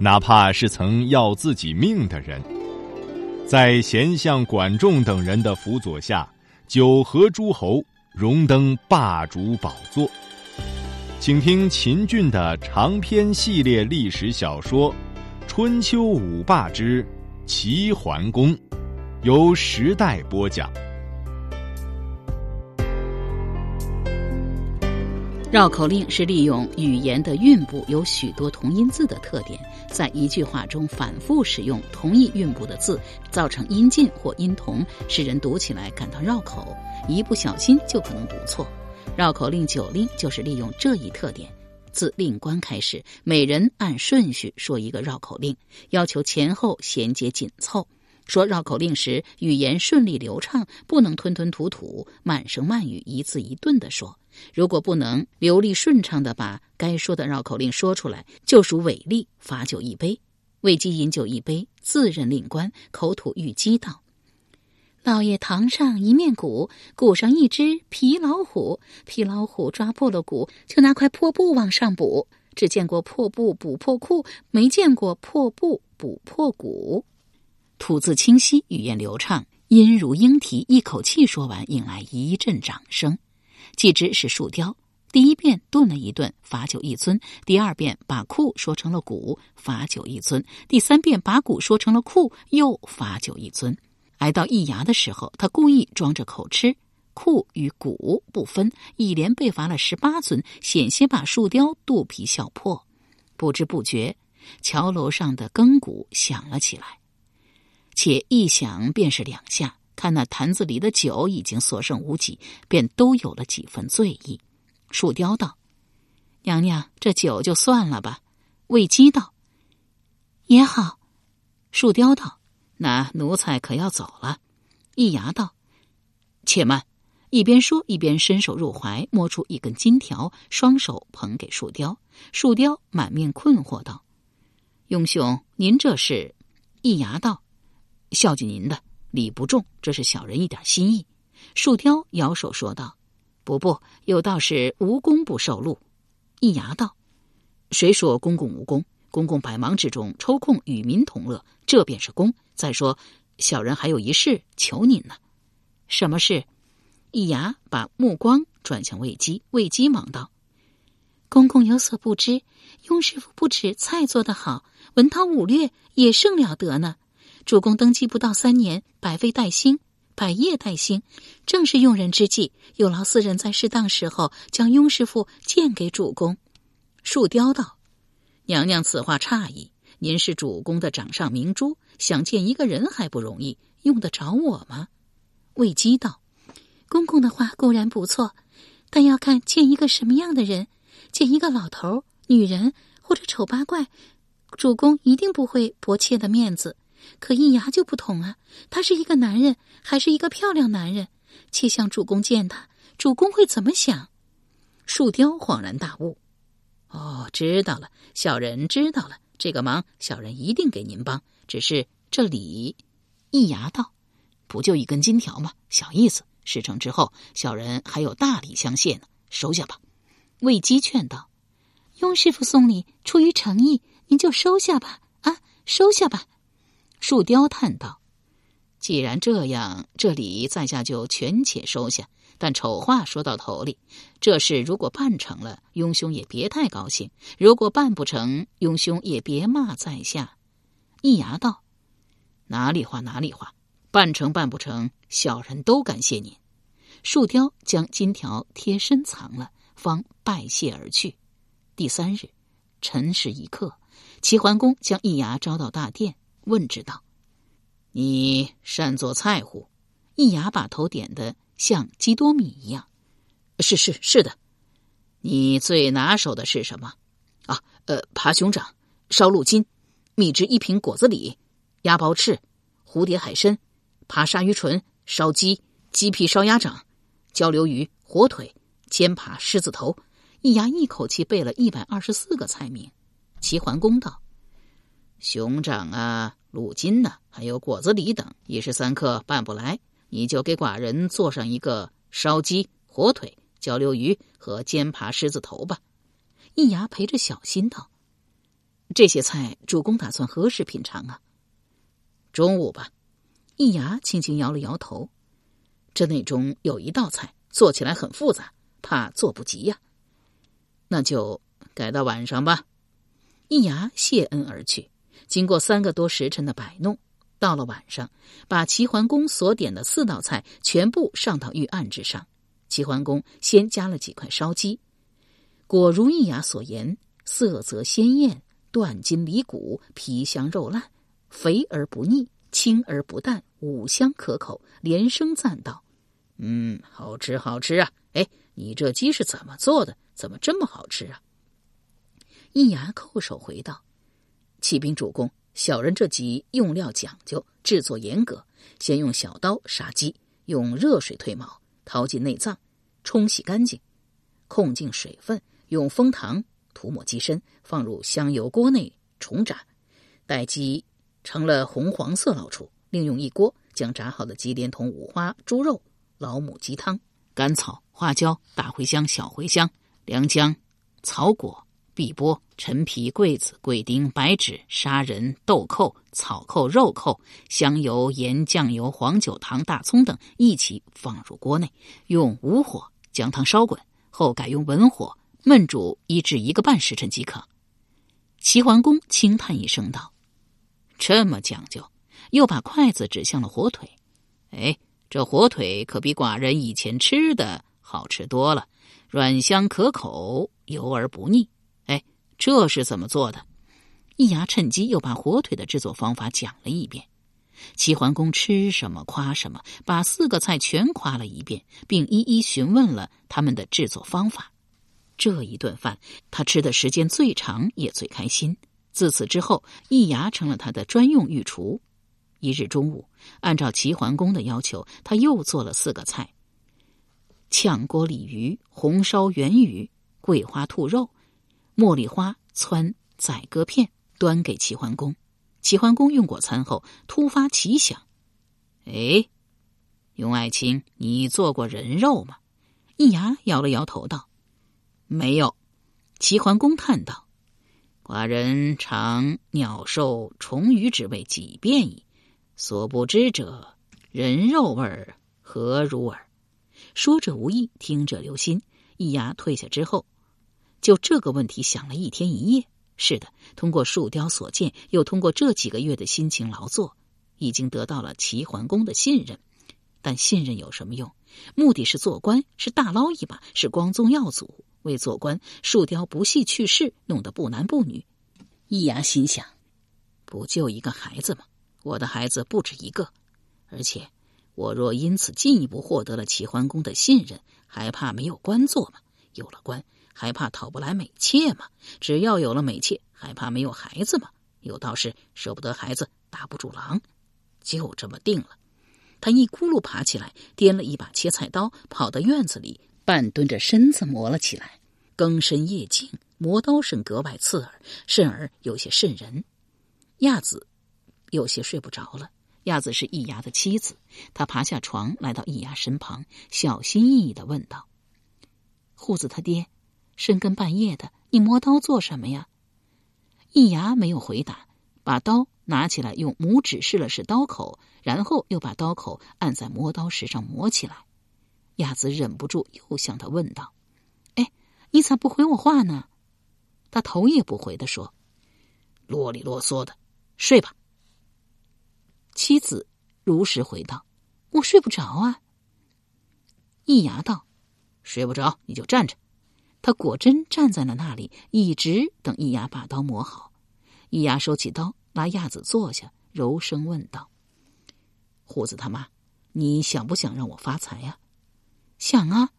哪怕是曾要自己命的人，在贤相管仲等人的辅佐下，九合诸侯，荣登霸主宝座。请听秦俊的长篇系列历史小说《春秋五霸之齐桓公》，由时代播讲。绕口令是利用语言的韵部有许多同音字的特点，在一句话中反复使用同一韵部的字，造成音近或音同，使人读起来感到绕口，一不小心就可能读错。绕口令九令就是利用这一特点，自令官开始，每人按顺序说一个绕口令，要求前后衔接紧凑。说绕口令时，语言顺利流畅，不能吞吞吐吐、慢声慢语、一字一顿的说。如果不能流利顺畅的把该说的绕口令说出来，就属违例，罚酒一杯。魏姬饮酒一杯，自认令官，口吐玉鸡道：“老爷堂上一面鼓，鼓上一只皮老虎，皮老虎抓破了鼓，就拿块破布往上补。只见过破布补破裤，没见过破布补破鼓。”吐字清晰，语言流畅，音如莺啼，一口气说完，引来一阵掌声。继之是树雕，第一遍顿了一顿，罚酒一尊；第二遍把库说成了鼓，罚酒一尊；第三遍把鼓说成了库，又罚酒一尊。挨到易牙的时候，他故意装着口吃，库与鼓不分，一连被罚了十八尊，险些把树雕肚皮笑破。不知不觉，桥楼上的更鼓响了起来。且一响便是两下，看那坛子里的酒已经所剩无几，便都有了几分醉意。树雕道：“娘娘，这酒就算了吧。”魏姬道：“也好。”树雕道：“那奴才可要走了。”易牙道：“且慢！”一边说一边伸手入怀，摸出一根金条，双手捧给树雕。树雕满面困惑道：“雍兄，您这是？”易牙道。孝敬您的礼不重，这是小人一点心意。树雕摇手说道：“不不，有道是无功不受禄。”一牙道：“谁说公公无功？公公百忙之中抽空与民同乐，这便是功。再说，小人还有一事求您呢。”什么事？一牙把目光转向魏姬，魏姬忙道：“公公有所不知，雍师傅不止菜做得好，文韬武略也甚了得呢。”主公登基不到三年，百废待兴，百业待兴，正是用人之际。有劳四人在适当时候将雍师傅荐给主公。树雕道：“娘娘此话差矣。您是主公的掌上明珠，想见一个人还不容易，用得着我吗？”魏姬道：“公公的话固然不错，但要看见一个什么样的人。见一个老头、女人或者丑八怪，主公一定不会薄切的面子。”可易牙就不同啊，他是一个男人，还是一个漂亮男人。且想主公见他，主公会怎么想？树雕恍然大悟，哦，知道了，小人知道了。这个忙，小人一定给您帮。只是这礼，易牙道，不就一根金条吗？小意思。事成之后，小人还有大礼相谢呢，收下吧。魏姬劝道：“雍师傅送礼，出于诚意，您就收下吧。啊，收下吧。”树雕叹道：“既然这样，这礼在下就全且收下。但丑话说到头里，这事如果办成了，雍兄也别太高兴；如果办不成，雍兄也别骂在下。”易牙道：“哪里话哪里话，办成办不成，小人都感谢您。”树雕将金条贴身藏了，方拜谢而去。第三日，辰时一刻，齐桓公将易牙招到大殿。问之道：“你善做菜乎？”易牙把头点的像基多米一样。“是是是的。”“你最拿手的是什么？”“啊，呃，扒熊掌、烧鹿筋。”蜜汁一品果子狸、鸭包翅、蝴蝶海参、扒鲨鱼唇、烧鸡、鸡皮烧鸭掌、焦溜鱼、火腿、煎扒狮子头。易牙一口气背了一百二十四个菜名。齐桓公道：“熊掌啊，鹿筋呐，还有果子狸等，一时三刻办不来，你就给寡人做上一个烧鸡、火腿、焦溜鱼和煎扒狮子头吧。”易牙陪着小心道。这些菜，主公打算何时品尝啊？中午吧。易牙轻轻摇了摇头。这内中有一道菜做起来很复杂，怕做不及呀。那就改到晚上吧。易牙谢恩而去。经过三个多时辰的摆弄，到了晚上，把齐桓公所点的四道菜全部上到御案之上。齐桓公先加了几块烧鸡，果如易牙所言，色泽鲜艳。断筋离骨，皮香肉烂，肥而不腻，清而不淡，五香可口。连声赞道：“嗯，好吃，好吃啊！哎，你这鸡是怎么做的？怎么这么好吃啊？”易牙叩首回道：“启禀主公，小人这鸡用料讲究，制作严格。先用小刀杀鸡，用热水褪毛，掏尽内脏，冲洗干净，控净水分，用蜂糖。”涂抹鸡身，放入香油锅内重炸，待鸡成了红黄色捞出，另用一锅将炸好的鸡连同五花猪肉、老母鸡汤、甘草、花椒、大茴香、小茴香、良姜、草果、碧波、陈皮、桂子、桂丁、白芷、砂仁、豆蔻、草蔻、肉蔻、香油、盐、酱油、黄酒、糖、大葱等一起放入锅内，用武火将汤烧滚，后改用文火。焖煮一至一个半时辰即可。齐桓公轻叹一声道：“这么讲究。”又把筷子指向了火腿。哎，这火腿可比寡人以前吃的好吃多了，软香可口，油而不腻。这是怎么做的？易牙趁机又把火腿的制作方法讲了一遍。齐桓公吃什么夸什么，把四个菜全夸了一遍，并一一询问了他们的制作方法。这一顿饭，他吃的时间最长，也最开心。自此之后，易牙成了他的专用御厨。一日中午，按照齐桓公的要求，他又做了四个菜：炝锅鲤鱼、红烧圆鱼、桂花兔肉、茉莉花汆宰割片，端给齐桓公。齐桓公用过餐后，突发奇想：“哎，雍爱卿，你做过人肉吗？”易牙摇了摇头道。没有，齐桓公叹道：“寡人尝鸟兽虫鱼之味几遍矣，所不知者人肉味儿何如耳？”说者无意，听者留心。易牙退下之后，就这个问题想了一天一夜。是的，通过树雕所见，又通过这几个月的辛勤劳作，已经得到了齐桓公的信任。但信任有什么用？目的是做官，是大捞一把，是光宗耀祖。为做官，树雕不惜去世，弄得不男不女。易牙心想：不就一个孩子吗？我的孩子不止一个，而且我若因此进一步获得了齐桓公的信任，还怕没有官做吗？有了官，还怕讨不来美妾吗？只要有了美妾，还怕没有孩子吗？有道是：舍不得孩子，打不住狼。就这么定了。他一咕噜爬起来，掂了一把切菜刀，跑到院子里。半蹲着身子磨了起来，更深夜静，磨刀声格外刺耳，甚而有些瘆人。亚子有些睡不着了。亚子是易牙的妻子，她爬下床，来到易牙身旁，小心翼翼的问道：“护子他爹，深更半夜的，你磨刀做什么呀？”易牙没有回答，把刀拿起来，用拇指试了试刀口，然后又把刀口按在磨刀石上磨起来。亚子忍不住又向他问道：“哎，你咋不回我话呢？”他头也不回的说：“啰里啰嗦的，睡吧。”妻子如实回道：“我睡不着啊。”易牙道：“睡不着你就站着。”他果真站在了那里，一直等易牙把刀磨好。易牙收起刀，拉亚子坐下，柔声问道：“虎子他妈，你想不想让我发财呀？”想啊，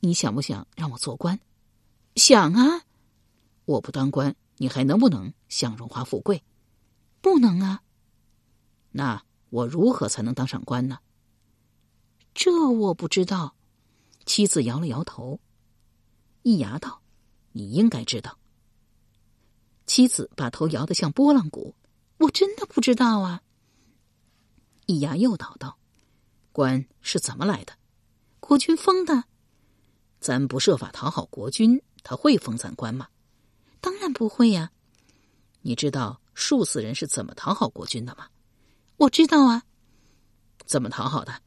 你想不想让我做官？想啊，我不当官，你还能不能享荣华富贵？不能啊。那我如何才能当上官呢？这我不知道。妻子摇了摇头。易牙道：“你应该知道。”妻子把头摇得像拨浪鼓。我真的不知道啊。易牙又叨道：“官是怎么来的？国君封的。咱不设法讨好国君，他会封咱官吗？当然不会呀。你知道数死人是怎么讨好国君的吗？我知道啊。怎么讨好的？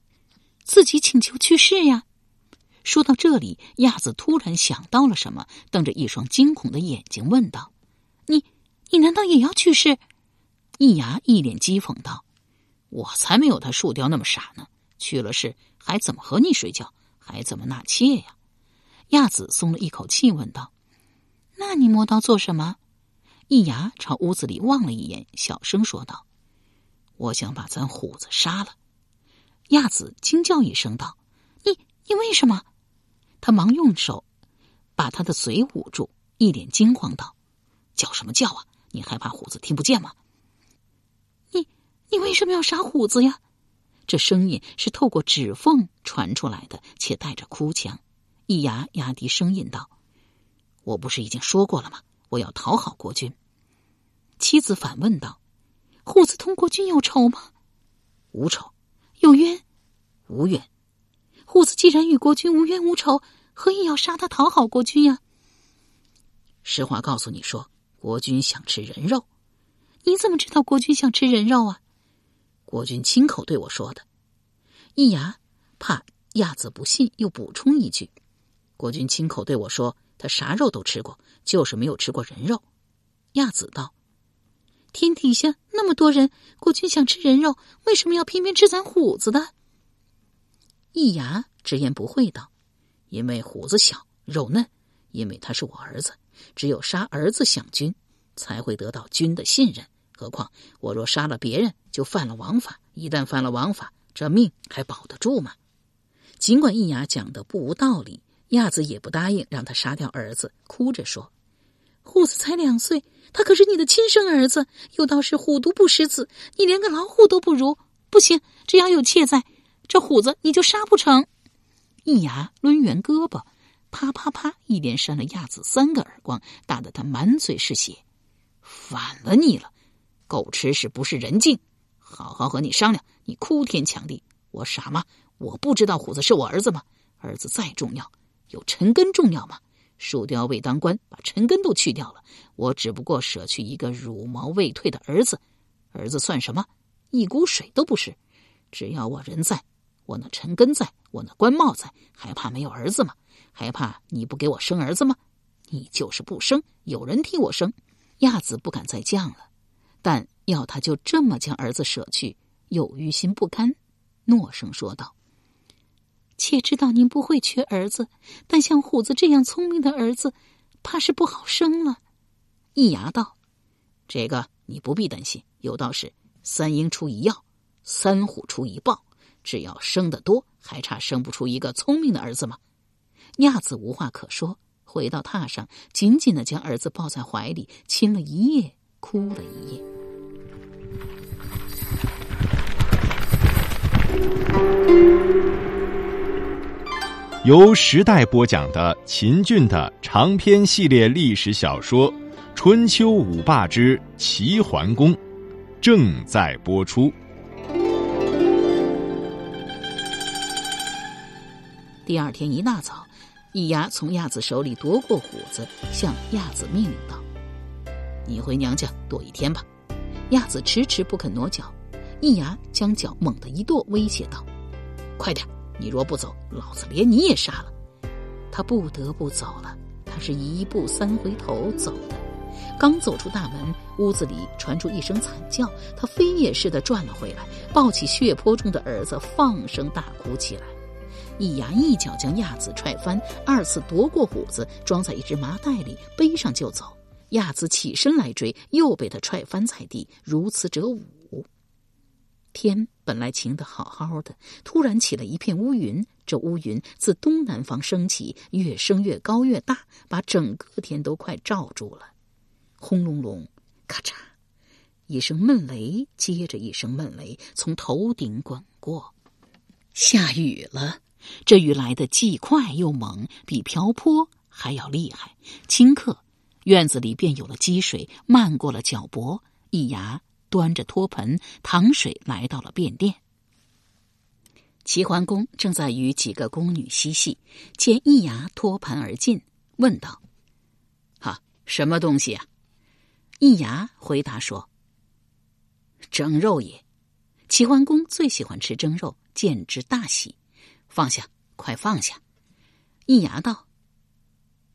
自己请求去世呀。说到这里，亚子突然想到了什么，瞪着一双惊恐的眼睛问道：“你，你难道也要去世？”易牙一脸讥讽道：“我才没有他树雕那么傻呢！去了世还怎么和你睡觉？还怎么纳妾呀？”亚子松了一口气，问道：“那你磨刀做什么？”易牙朝屋子里望了一眼，小声说道：“我想把咱虎子杀了。”亚子惊叫一声道：“你你为什么？”他忙用手把他的嘴捂住，一脸惊慌道：“叫什么叫啊？你害怕虎子听不见吗？”你你为什么要杀虎子呀？这声音是透过指缝传出来的，且带着哭腔。一牙压低声音道：“我不是已经说过了吗？我要讨好国君。”妻子反问道：“虎子同国君有仇吗？”“无仇。”“有冤？”“无冤。”“虎子既然与国君无冤无仇，何以要杀他讨好国君呀？”“实话告诉你说，国君想吃人肉。”“你怎么知道国君想吃人肉啊？”国君亲口对我说的，易牙怕亚子不信，又补充一句：“国君亲口对我说，他啥肉都吃过，就是没有吃过人肉。”亚子道：“天底下那么多人，国君想吃人肉，为什么要偏偏吃咱虎子的？”易牙直言不讳道：“因为虎子小，肉嫩；因为他是我儿子，只有杀儿子享君，才会得到君的信任。”何况我若杀了别人，就犯了王法。一旦犯了王法，这命还保得住吗？尽管易牙讲的不无道理，亚子也不答应让他杀掉儿子，哭着说：“虎子才两岁，他可是你的亲生儿子。有道是虎毒不食子，你连个老虎都不如。不行，只要有妾在，这虎子你就杀不成。”一牙抡圆胳膊，啪啪啪，一连扇了亚子三个耳光，打得他满嘴是血。反了你了！狗吃屎不是人精，好好和你商量。你哭天抢地，我傻吗？我不知道虎子是我儿子吗？儿子再重要，有陈根重要吗？树雕未当官，把陈根都去掉了，我只不过舍去一个乳毛未退的儿子，儿子算什么？一股水都不是。只要我人在，我那陈根在，我那官帽在，还怕没有儿子吗？还怕你不给我生儿子吗？你就是不生，有人替我生。亚子不敢再犟了。但要他就这么将儿子舍去，又于心不甘，诺声说道：“且知道您不会缺儿子，但像虎子这样聪明的儿子，怕是不好生了。”易牙道：“这个你不必担心，有道是三鹰出一药，三虎出一豹，只要生得多，还差生不出一个聪明的儿子吗？”亚子无话可说，回到榻上，紧紧的将儿子抱在怀里，亲了一夜，哭了一夜。由时代播讲的秦俊的长篇系列历史小说《春秋五霸之齐桓公》正在播出。第二天一大早，易牙从亚子手里夺过虎子，向亚子命令道：“你回娘家躲一天吧。”亚子迟迟不肯挪脚，易牙将脚猛地一跺，威胁道：“快点！你若不走，老子连你也杀了。”他不得不走了。他是一步三回头走的。刚走出大门，屋子里传出一声惨叫，他飞也似的转了回来，抱起血泊中的儿子，放声大哭起来。一牙一脚将亚子踹翻，二次夺过虎子，装在一只麻袋里，背上就走。亚子起身来追，又被他踹翻在地，如此者五。天本来晴得好好的，突然起了一片乌云。这乌云自东南方升起，越升越高越大，把整个天都快罩住了。轰隆隆，咔嚓，一声闷雷接着一声闷雷从头顶滚过，下雨了。这雨来的既快又猛，比瓢泼还要厉害。顷刻，院子里便有了积水，漫过了脚脖。易牙端着托盆淌水来到了便殿。齐桓公正在与几个宫女嬉戏，见易牙托盘而进，问道：“哈，什么东西啊？”易牙回答说：“蒸肉也。”齐桓公最喜欢吃蒸肉，见之大喜，放下，快放下。易牙道：“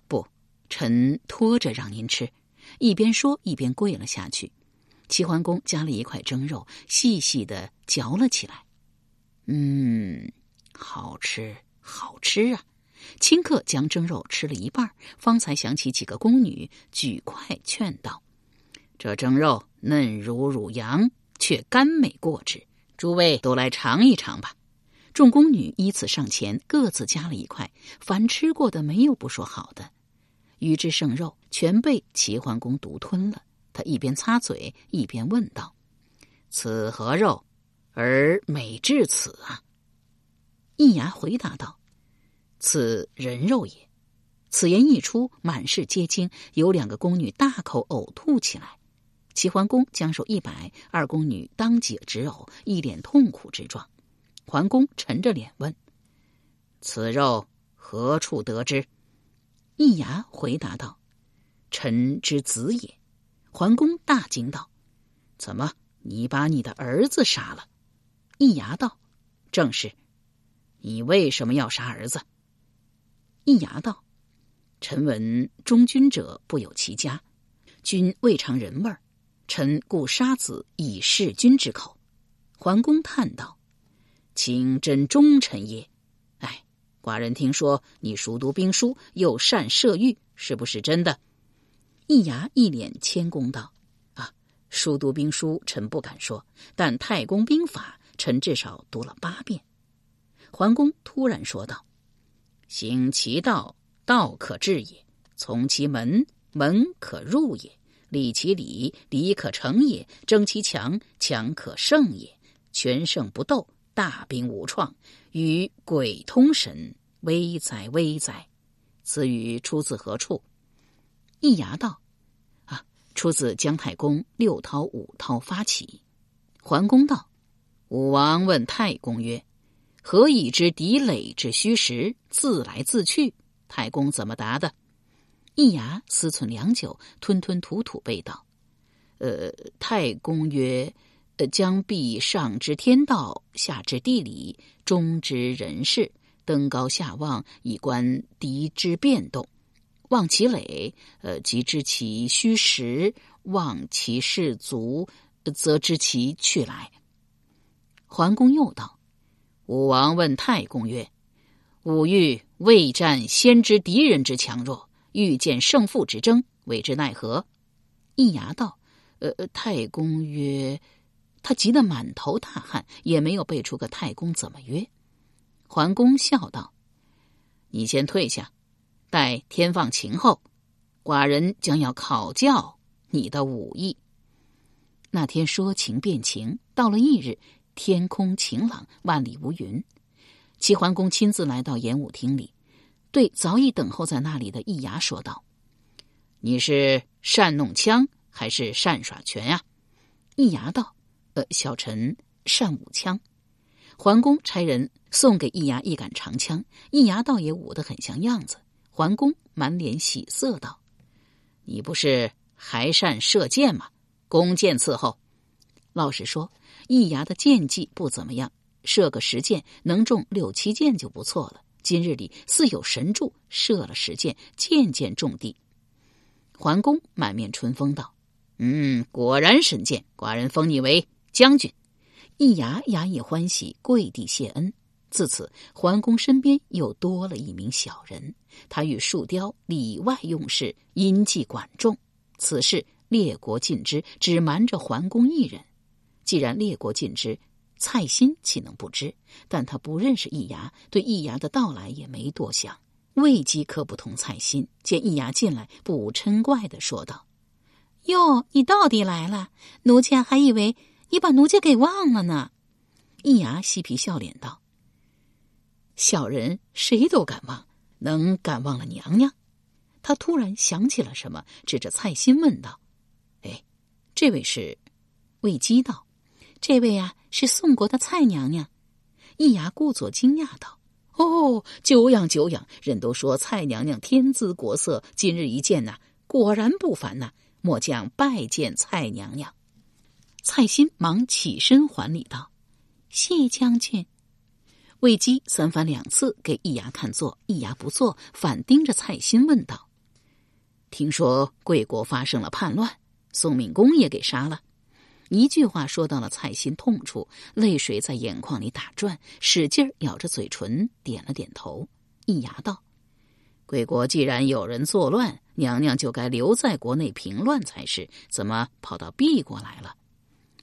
不，臣拖着让您吃。”一边说一边跪了下去。齐桓公夹了一块蒸肉，细细的嚼了起来。嗯，好吃，好吃啊！顷刻将蒸肉吃了一半，方才想起几个宫女，举筷劝道：“这蒸肉嫩如乳羊，却甘美过之，诸位都来尝一尝吧。”众宫女依次上前，各自夹了一块，凡吃过的没有不说好的。鱼之剩肉全被齐桓公独吞了。他一边擦嘴，一边问道：“此何肉？”而美至此啊！易牙回答道：“此人肉也。”此言一出，满室皆惊，有两个宫女大口呕吐起来。齐桓公将手一摆，二宫女当即直呕，一脸痛苦之状。桓公沉着脸问：“此肉何处得之？”易牙回答道：“臣之子也。”桓公大惊道：“怎么，你把你的儿子杀了？”易牙道：“正是，你为什么要杀儿子？”易牙道：“臣闻忠君者不有其家，君未尝人味儿，臣故杀子以示君之口。”桓公叹道：“卿真忠臣也。哎，寡人听说你熟读兵书，又善射御，是不是真的？”易牙一脸谦恭道：“啊，熟读兵书，臣不敢说，但太公兵法。”臣至少读了八遍。桓公突然说道：“行其道，道可治也；从其门，门可入也；立其礼，礼可成也；争其强，强可胜也。全胜不斗，大兵无创，与鬼通神，危哉危哉！此语出自何处？”易牙道：“啊，出自姜太公六韬五韬发起。”桓公道。武王问太公曰：“何以知敌垒之虚实，自来自去？”太公怎么答的？易牙思忖良久，吞吞吐吐背道：“呃，太公曰：‘，将必上知天道，下知地理，中知人事，登高下望，以观敌之变动，望其垒，呃，即知其虚实；望其士卒，则知其去来。’”桓公又道：“武王问太公曰：‘吾欲未战先知敌人之强弱，欲见胜负之争，为之奈何？’”易牙道：“呃，太公曰……他急得满头大汗，也没有背出个太公怎么约。”桓公笑道：“你先退下，待天放晴后，寡人将要考教你的武艺。”那天说晴便晴，到了翌日。天空晴朗，万里无云。齐桓公亲自来到演武厅里，对早已等候在那里的易牙说道：“你是善弄枪还是善耍拳呀？”易牙道：“小臣善舞枪。”桓公差人送给易牙一杆长枪，易牙倒也舞得很像样子。桓公满脸喜色道：“你不是还善射箭吗？弓箭伺候。”老实说。易牙的箭技不怎么样，射个十箭能中六七箭就不错了。今日里似有神助，射了十箭，箭箭中地。桓公满面春风道：“嗯，果然神箭，寡人封你为将军。”易牙牙也欢喜，跪地谢恩。自此，桓公身边又多了一名小人，他与树雕里外用事，因计管仲。此事列国尽知，只瞒着桓公一人。既然列国尽知，蔡新岂能不知？但他不认识易牙，对易牙的到来也没多想。未饥渴不同蔡新见易牙进来，不无嗔怪的说道：“哟，你到底来了！奴家还以为你把奴家给忘了呢。易牙嬉皮笑脸道：“小人谁都敢忘，能敢忘了娘娘？”他突然想起了什么，指着蔡心问道：“哎，这位是？”魏姬道：“这位啊，是宋国的蔡娘娘。”易牙故作惊讶道：“哦，久仰久仰！人都说蔡娘娘天姿国色，今日一见呐，果然不凡呐！末将拜见蔡娘娘。”蔡心忙起身还礼道：“谢将军。”魏姬三番两次给易牙看座，易牙不坐，反盯着蔡心问道：“听说贵国发生了叛乱，宋敏公也给杀了？”一句话说到了蔡心痛处，泪水在眼眶里打转，使劲咬着嘴唇，点了点头。易牙道：“贵国既然有人作乱，娘娘就该留在国内平乱才是，怎么跑到敝国来了？”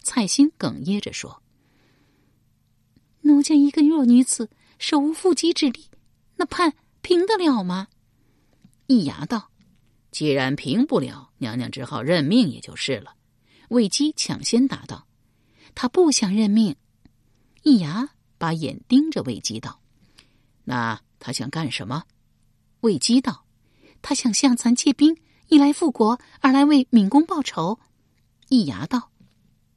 蔡心哽咽着说：“奴家一个弱女子，手无缚鸡之力，那判平得了吗？”易牙道：“既然平不了，娘娘只好认命，也就是了。”魏姬抢先答道：“他不想认命。”易牙把眼盯着魏姬道：“那他想干什么？”魏姬道：“他想向咱借兵，一来复国，二来为敏公报仇。”易牙道：“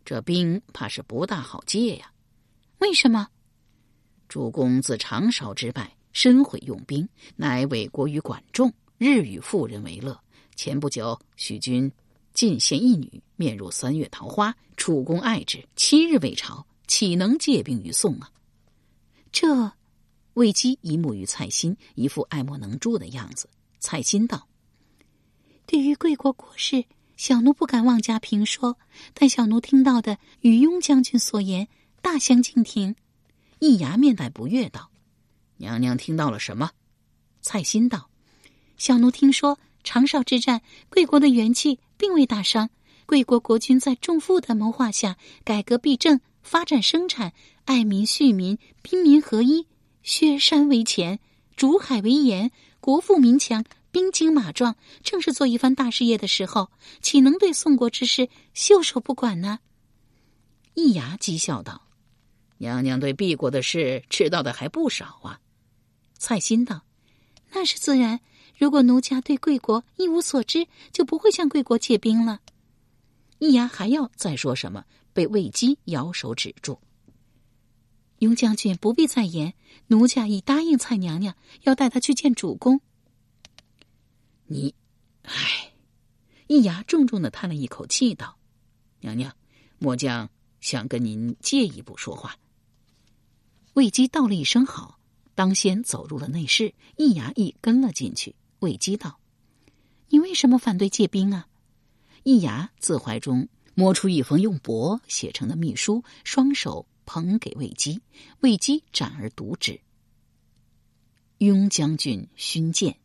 这兵怕是不大好借呀。”为什么？主公自长勺之败，深悔用兵，乃委国于管仲，日与妇人为乐。前不久，许君。进献一女，面如三月桃花，楚公爱之，七日未朝，岂能借兵于宋啊？这，魏姬一目于蔡心，一副爱莫能助的样子。蔡心道：“对于贵国国事，小奴不敢妄加评说，但小奴听到的与雍将军所言大相径庭。”易牙面带不悦道：“娘娘听到了什么？”蔡心道：“小奴听说长勺之战，贵国的元气。”并未大伤。贵国国君在仲父的谋划下，改革弊政，发展生产，爱民恤民，兵民合一，削山为钱，逐海为盐，国富民强，兵精马壮，正是做一番大事业的时候，岂能对宋国之事袖手不管呢？易牙讥笑道：“娘娘对敝国的事知道的还不少啊。”蔡心道：“那是自然。”如果奴家对贵国一无所知，就不会向贵国借兵了。易牙还要再说什么，被魏姬摇手止住。雍将军不必再言，奴家已答应蔡娘娘，要带她去见主公。你，唉，易牙重重的叹了一口气，道：“娘娘，末将想跟您借一步说话。”魏姬道了一声好，当先走入了内室，易牙亦跟了进去。魏姬道：“你为什么反对借兵啊？”易牙自怀中摸出一封用帛写成的密书，双手捧给魏姬。魏姬展而读之：“雍将军勋鉴，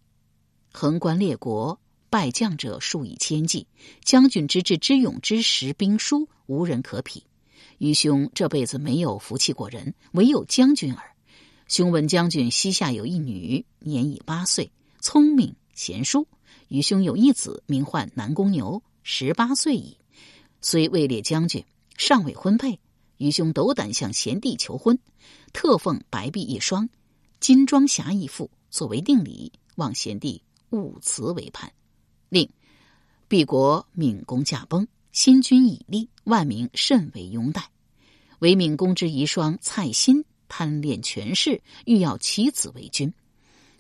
横观列国，败将者数以千计。将军之智之勇之识兵书，无人可匹。愚兄这辈子没有服气过人，唯有将军耳。兄闻将军膝下有一女，年已八岁。”聪明贤淑，愚兄有一子，名唤南宫牛，十八岁矣，虽位列将军，尚未婚配。愚兄斗胆向贤弟求婚，特奉白璧一双，金装侠一副，作为定礼，望贤弟勿辞为叛。另，毕国闵公驾崩，新君已立，万民甚为拥戴。唯闵公之遗孀蔡心贪恋权势，欲要其子为君。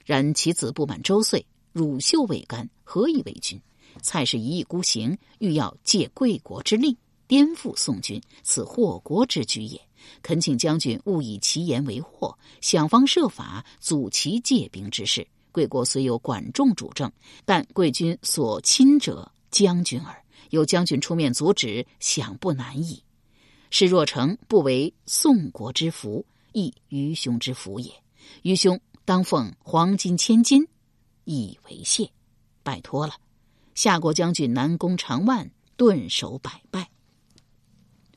然其子不满周岁，乳臭未干，何以为君？蔡氏一意孤行，欲要借贵国之力颠覆宋军，此祸国之举也。恳请将军勿以其言为祸，想方设法阻其借兵之事。贵国虽有管仲主政，但贵军所亲者将军耳。有将军出面阻止，想不难矣。事若成，不为宋国之福，亦愚兄之福也。愚兄。当奉黄金千金，以为谢，拜托了。夏国将军南宫长万顿首百拜。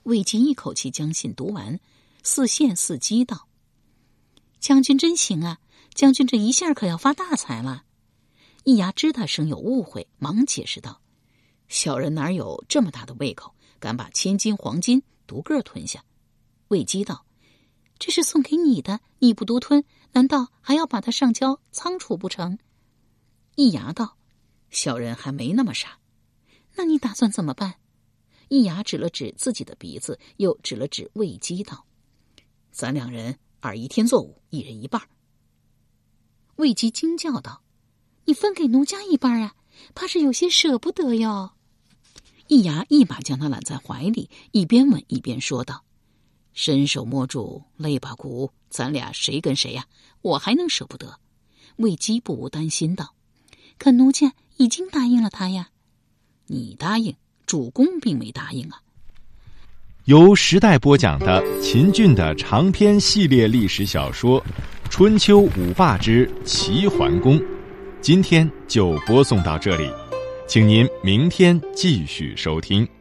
魏晋一口气将信读完，似羡似讥道：“将军真行啊！将军这一下可要发大财了。”易牙知他生有误会，忙解释道：“小人哪有这么大的胃口，敢把千金黄金独个吞下？魏姬道：“这是送给你的，你不独吞，难道还要把它上交仓储不成？”易牙道：“小人还没那么傻，那你打算怎么办？”易牙指了指自己的鼻子，又指了指魏姬道：“咱两人二一天作五，一人一半。”魏姬惊叫道：“你分给奴家一半啊？怕是有些舍不得哟。”易牙一把将他揽在怀里，一边吻一边说道：“伸手摸住肋巴骨，咱俩谁跟谁呀？我还能舍不得？”魏姬不无担心道：“可奴家已经答应了他呀。”你答应，主公并没答应啊。由时代播讲的秦俊的长篇系列历史小说《春秋五霸之齐桓公》，今天就播送到这里。请您明天继续收听。